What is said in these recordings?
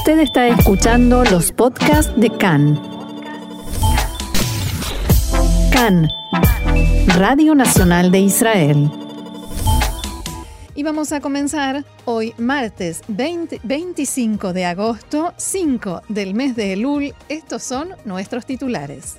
Usted está escuchando los podcasts de CAN. CAN, Radio Nacional de Israel. Y vamos a comenzar hoy martes 25 de agosto, 5 del mes de Elul. Estos son nuestros titulares.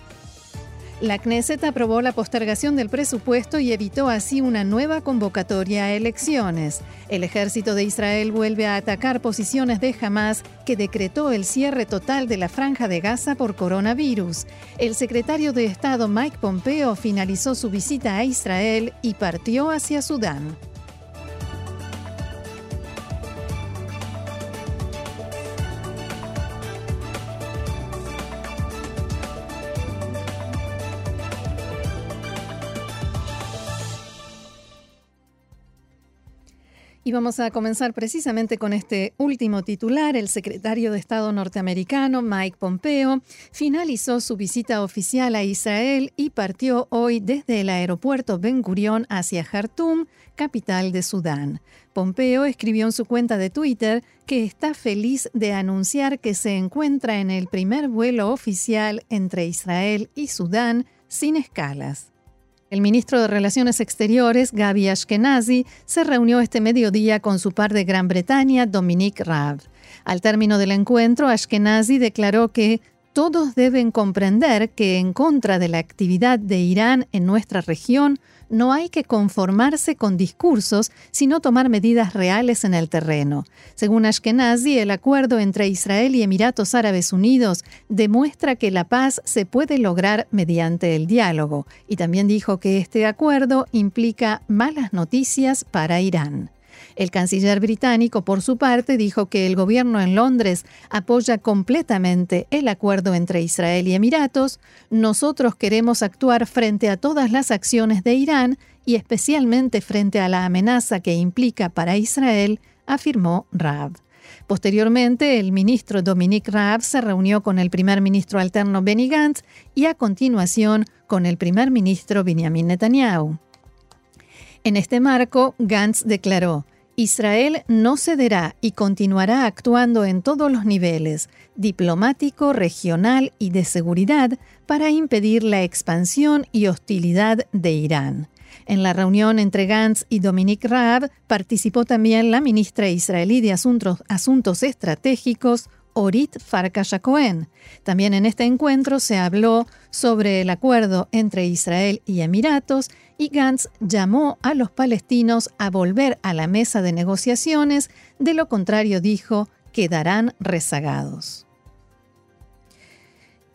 La Knesset aprobó la postergación del presupuesto y evitó así una nueva convocatoria a elecciones. El ejército de Israel vuelve a atacar posiciones de Hamas que decretó el cierre total de la franja de Gaza por coronavirus. El secretario de Estado Mike Pompeo finalizó su visita a Israel y partió hacia Sudán. Y vamos a comenzar precisamente con este último titular. El secretario de Estado norteamericano, Mike Pompeo, finalizó su visita oficial a Israel y partió hoy desde el aeropuerto Ben Gurion hacia Jartum, capital de Sudán. Pompeo escribió en su cuenta de Twitter que está feliz de anunciar que se encuentra en el primer vuelo oficial entre Israel y Sudán sin escalas. El ministro de Relaciones Exteriores, Gaby Ashkenazi, se reunió este mediodía con su par de Gran Bretaña, Dominique Raab. Al término del encuentro, Ashkenazi declaró que todos deben comprender que en contra de la actividad de Irán en nuestra región, no hay que conformarse con discursos, sino tomar medidas reales en el terreno. Según Ashkenazi, el acuerdo entre Israel y Emiratos Árabes Unidos demuestra que la paz se puede lograr mediante el diálogo, y también dijo que este acuerdo implica malas noticias para Irán. El canciller británico, por su parte, dijo que el gobierno en Londres apoya completamente el acuerdo entre Israel y Emiratos. Nosotros queremos actuar frente a todas las acciones de Irán y especialmente frente a la amenaza que implica para Israel, afirmó Raab. Posteriormente, el ministro Dominique Raab se reunió con el primer ministro alterno Benny Gantz y a continuación con el primer ministro Benjamin Netanyahu. En este marco, Gantz declaró, Israel no cederá y continuará actuando en todos los niveles, diplomático, regional y de seguridad, para impedir la expansión y hostilidad de Irán. En la reunión entre Gantz y Dominique Raab participó también la ministra israelí de Asuntos, Asuntos Estratégicos, Orit Farkas También en este encuentro se habló sobre el acuerdo entre Israel y Emiratos y Gantz llamó a los palestinos a volver a la mesa de negociaciones, de lo contrario dijo, quedarán rezagados.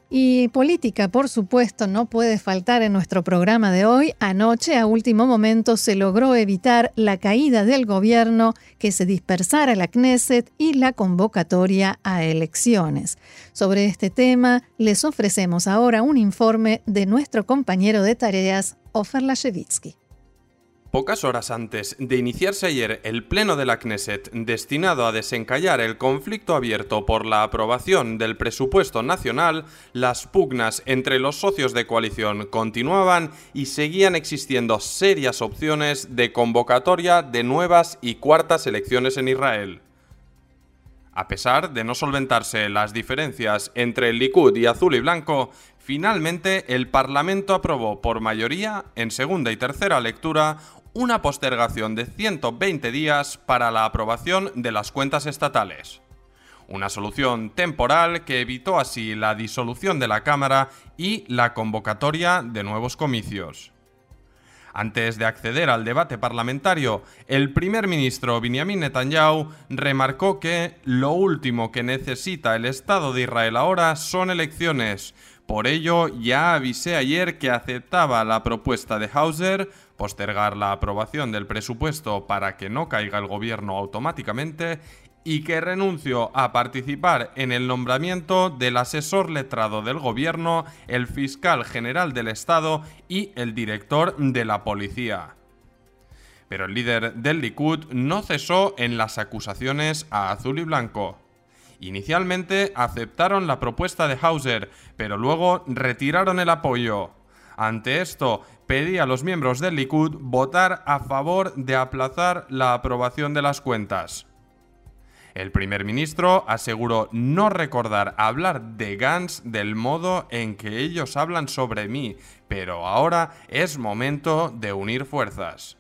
Y política, por supuesto, no puede faltar en nuestro programa de hoy. Anoche, a último momento, se logró evitar la caída del gobierno, que se dispersara la Knesset y la convocatoria a elecciones. Sobre este tema, les ofrecemos ahora un informe de nuestro compañero de tareas, Ofer Lashevitsky. Pocas horas antes de iniciarse ayer el pleno de la Knesset destinado a desencallar el conflicto abierto por la aprobación del presupuesto nacional, las pugnas entre los socios de coalición continuaban y seguían existiendo serias opciones de convocatoria de nuevas y cuartas elecciones en Israel. A pesar de no solventarse las diferencias entre el Likud y azul y blanco, finalmente el Parlamento aprobó por mayoría, en segunda y tercera lectura, una postergación de 120 días para la aprobación de las cuentas estatales. Una solución temporal que evitó así la disolución de la Cámara y la convocatoria de nuevos comicios. Antes de acceder al debate parlamentario, el primer ministro Benjamin Netanyahu remarcó que lo último que necesita el Estado de Israel ahora son elecciones. Por ello, ya avisé ayer que aceptaba la propuesta de Hauser postergar la aprobación del presupuesto para que no caiga el gobierno automáticamente y que renunció a participar en el nombramiento del asesor letrado del gobierno, el fiscal general del Estado y el director de la policía. Pero el líder del Likud no cesó en las acusaciones a Azul y Blanco. Inicialmente aceptaron la propuesta de Hauser, pero luego retiraron el apoyo. Ante esto, pedí a los miembros del Likud votar a favor de aplazar la aprobación de las cuentas. El primer ministro aseguró no recordar hablar de Gans del modo en que ellos hablan sobre mí, pero ahora es momento de unir fuerzas.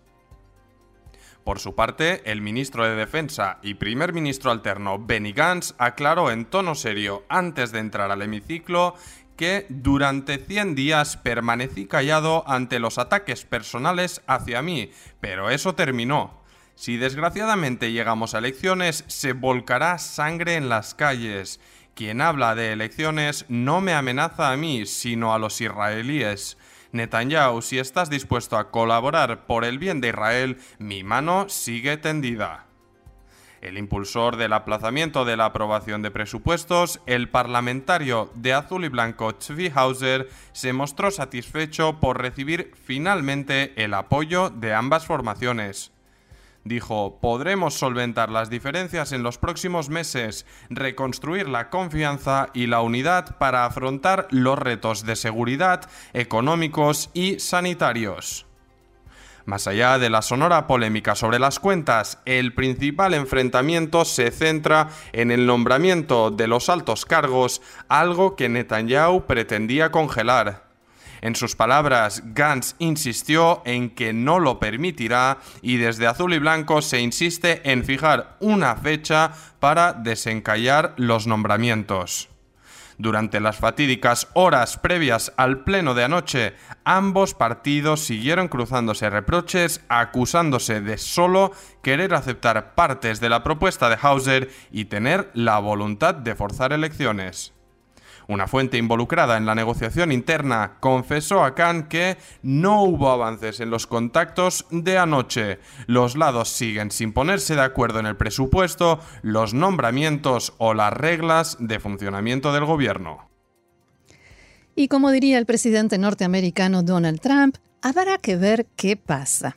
Por su parte, el ministro de Defensa y primer ministro alterno Benny Gantz aclaró en tono serio antes de entrar al hemiciclo que durante 100 días permanecí callado ante los ataques personales hacia mí, pero eso terminó. Si desgraciadamente llegamos a elecciones, se volcará sangre en las calles. Quien habla de elecciones no me amenaza a mí, sino a los israelíes. Netanyahu, si estás dispuesto a colaborar por el bien de Israel, mi mano sigue tendida. El impulsor del aplazamiento de la aprobación de presupuestos, el parlamentario de azul y blanco Tzvi se mostró satisfecho por recibir finalmente el apoyo de ambas formaciones. Dijo, podremos solventar las diferencias en los próximos meses, reconstruir la confianza y la unidad para afrontar los retos de seguridad, económicos y sanitarios. Más allá de la sonora polémica sobre las cuentas, el principal enfrentamiento se centra en el nombramiento de los altos cargos, algo que Netanyahu pretendía congelar. En sus palabras, Gantz insistió en que no lo permitirá y desde Azul y Blanco se insiste en fijar una fecha para desencallar los nombramientos. Durante las fatídicas horas previas al pleno de anoche, ambos partidos siguieron cruzándose reproches, acusándose de solo querer aceptar partes de la propuesta de Hauser y tener la voluntad de forzar elecciones. Una fuente involucrada en la negociación interna confesó a Khan que no hubo avances en los contactos de anoche. Los lados siguen sin ponerse de acuerdo en el presupuesto, los nombramientos o las reglas de funcionamiento del gobierno. Y como diría el presidente norteamericano Donald Trump, habrá que ver qué pasa.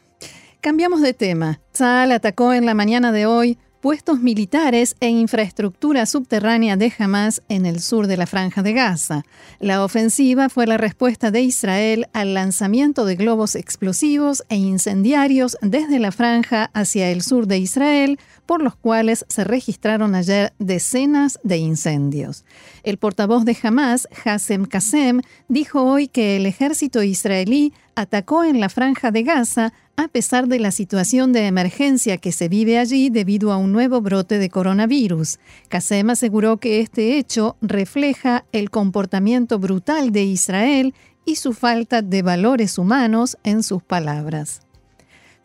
Cambiamos de tema. Tzal atacó en la mañana de hoy puestos militares e infraestructura subterránea de Hamas en el sur de la franja de Gaza. La ofensiva fue la respuesta de Israel al lanzamiento de globos explosivos e incendiarios desde la franja hacia el sur de Israel, por los cuales se registraron ayer decenas de incendios. El portavoz de Hamas, Hassem Qasem, dijo hoy que el ejército israelí atacó en la franja de Gaza a pesar de la situación de emergencia que se vive allí debido a un nuevo brote de coronavirus. Qasem aseguró que este hecho refleja el comportamiento brutal de Israel y su falta de valores humanos en sus palabras.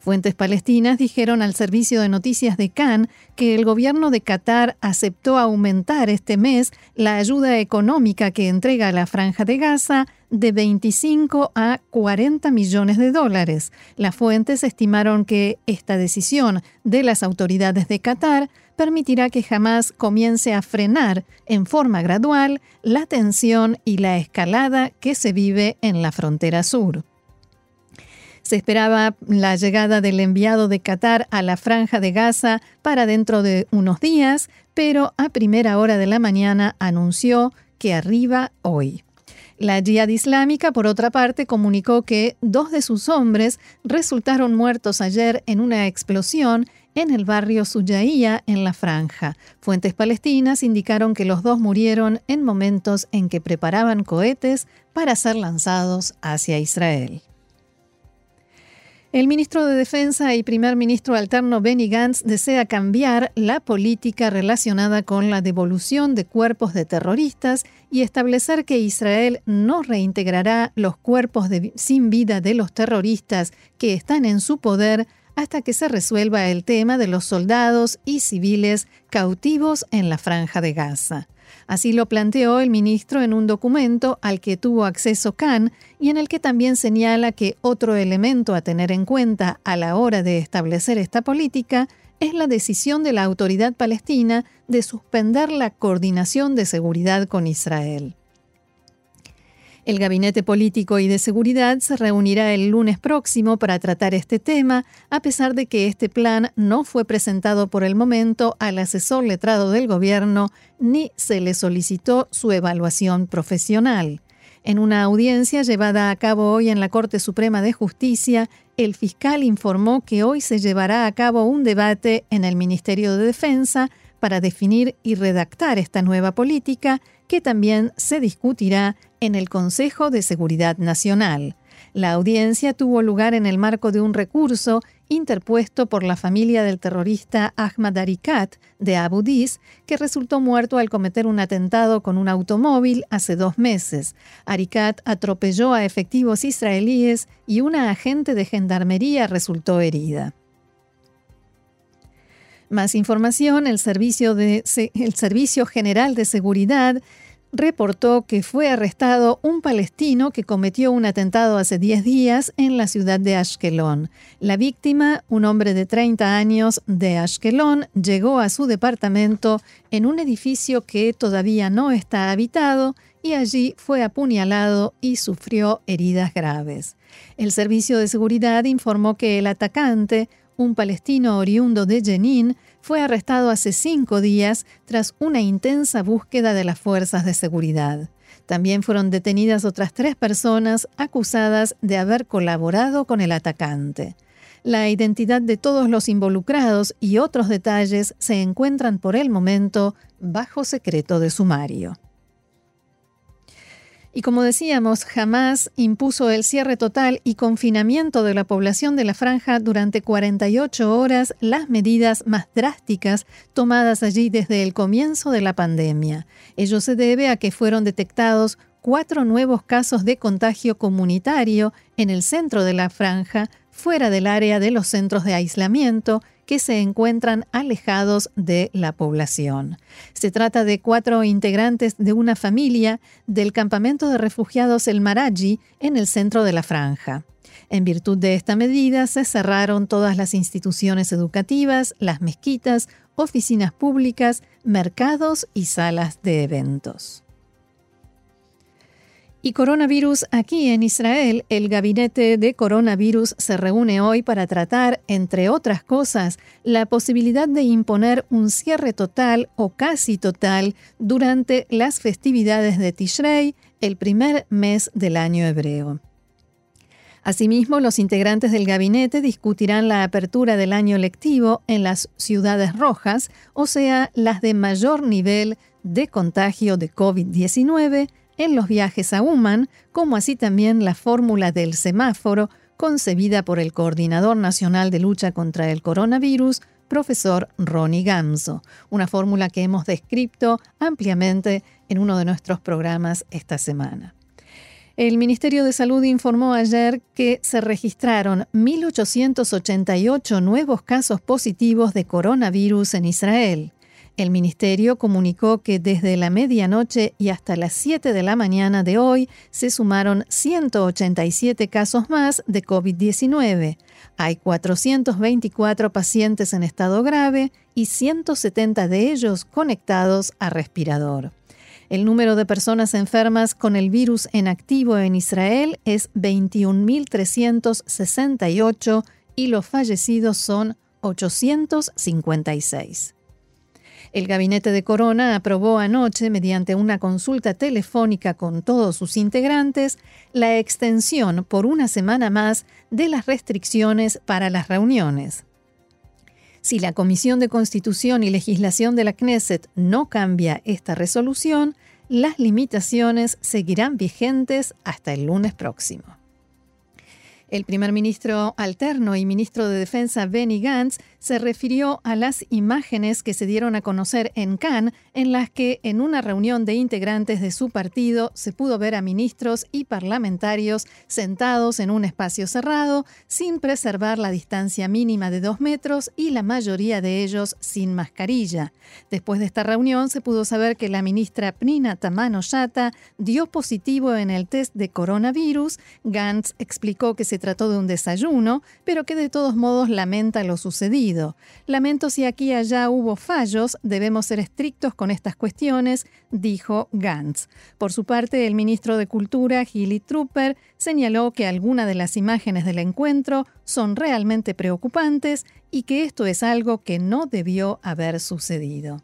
Fuentes palestinas dijeron al servicio de noticias de Cannes que el gobierno de Qatar aceptó aumentar este mes la ayuda económica que entrega a la franja de Gaza de 25 a 40 millones de dólares. Las fuentes estimaron que esta decisión de las autoridades de Qatar permitirá que jamás comience a frenar en forma gradual la tensión y la escalada que se vive en la frontera sur. Se esperaba la llegada del enviado de Qatar a la franja de Gaza para dentro de unos días, pero a primera hora de la mañana anunció que arriba hoy. La Jihad Islámica, por otra parte, comunicó que dos de sus hombres resultaron muertos ayer en una explosión en el barrio Suyaía, en la franja. Fuentes palestinas indicaron que los dos murieron en momentos en que preparaban cohetes para ser lanzados hacia Israel. El ministro de Defensa y primer ministro alterno Benny Gantz desea cambiar la política relacionada con la devolución de cuerpos de terroristas y establecer que Israel no reintegrará los cuerpos sin vida de los terroristas que están en su poder hasta que se resuelva el tema de los soldados y civiles cautivos en la franja de Gaza. Así lo planteó el ministro en un documento al que tuvo acceso Khan y en el que también señala que otro elemento a tener en cuenta a la hora de establecer esta política es la decisión de la autoridad palestina de suspender la coordinación de seguridad con Israel. El Gabinete Político y de Seguridad se reunirá el lunes próximo para tratar este tema, a pesar de que este plan no fue presentado por el momento al asesor letrado del gobierno ni se le solicitó su evaluación profesional. En una audiencia llevada a cabo hoy en la Corte Suprema de Justicia, el fiscal informó que hoy se llevará a cabo un debate en el Ministerio de Defensa para definir y redactar esta nueva política que también se discutirá en el Consejo de Seguridad Nacional. La audiencia tuvo lugar en el marco de un recurso interpuesto por la familia del terrorista Ahmad Arikat de Abu Dis, que resultó muerto al cometer un atentado con un automóvil hace dos meses. Arikat atropelló a efectivos israelíes y una agente de gendarmería resultó herida. Más información, el Servicio, de, el Servicio General de Seguridad reportó que fue arrestado un palestino que cometió un atentado hace 10 días en la ciudad de Ashkelon. La víctima, un hombre de 30 años de Ashkelon, llegó a su departamento en un edificio que todavía no está habitado y allí fue apuñalado y sufrió heridas graves. El servicio de seguridad informó que el atacante, un palestino oriundo de Jenin, fue arrestado hace cinco días tras una intensa búsqueda de las fuerzas de seguridad. También fueron detenidas otras tres personas acusadas de haber colaborado con el atacante. La identidad de todos los involucrados y otros detalles se encuentran por el momento bajo secreto de sumario. Y como decíamos, jamás impuso el cierre total y confinamiento de la población de la franja durante 48 horas, las medidas más drásticas tomadas allí desde el comienzo de la pandemia. Ello se debe a que fueron detectados cuatro nuevos casos de contagio comunitario en el centro de la franja, fuera del área de los centros de aislamiento, que se encuentran alejados de la población. Se trata de cuatro integrantes de una familia del campamento de refugiados El Maraji en el centro de la franja. En virtud de esta medida se cerraron todas las instituciones educativas, las mezquitas, oficinas públicas, mercados y salas de eventos. Y coronavirus aquí en Israel, el gabinete de coronavirus se reúne hoy para tratar, entre otras cosas, la posibilidad de imponer un cierre total o casi total durante las festividades de Tishrei, el primer mes del año hebreo. Asimismo, los integrantes del gabinete discutirán la apertura del año lectivo en las ciudades rojas, o sea, las de mayor nivel de contagio de COVID-19, en los viajes a Uman, como así también la fórmula del semáforo concebida por el Coordinador Nacional de Lucha contra el Coronavirus, profesor Ronnie Gamso, una fórmula que hemos descrito ampliamente en uno de nuestros programas esta semana. El Ministerio de Salud informó ayer que se registraron 1.888 nuevos casos positivos de coronavirus en Israel. El ministerio comunicó que desde la medianoche y hasta las 7 de la mañana de hoy se sumaron 187 casos más de COVID-19. Hay 424 pacientes en estado grave y 170 de ellos conectados a respirador. El número de personas enfermas con el virus en activo en Israel es 21.368 y los fallecidos son 856. El gabinete de Corona aprobó anoche, mediante una consulta telefónica con todos sus integrantes, la extensión por una semana más de las restricciones para las reuniones. Si la Comisión de Constitución y Legislación de la Knesset no cambia esta resolución, las limitaciones seguirán vigentes hasta el lunes próximo. El primer ministro alterno y ministro de Defensa Benny Gantz se refirió a las imágenes que se dieron a conocer en Cannes, en las que en una reunión de integrantes de su partido se pudo ver a ministros y parlamentarios sentados en un espacio cerrado, sin preservar la distancia mínima de dos metros y la mayoría de ellos sin mascarilla. Después de esta reunión se pudo saber que la ministra Pnina Tamano Shata dio positivo en el test de coronavirus. Gantz explicó que se trató de un desayuno, pero que de todos modos lamenta lo sucedido. Lamento si aquí y allá hubo fallos, debemos ser estrictos con estas cuestiones, dijo Gantz. Por su parte, el ministro de Cultura, Gilly Trooper, señaló que algunas de las imágenes del encuentro son realmente preocupantes y que esto es algo que no debió haber sucedido.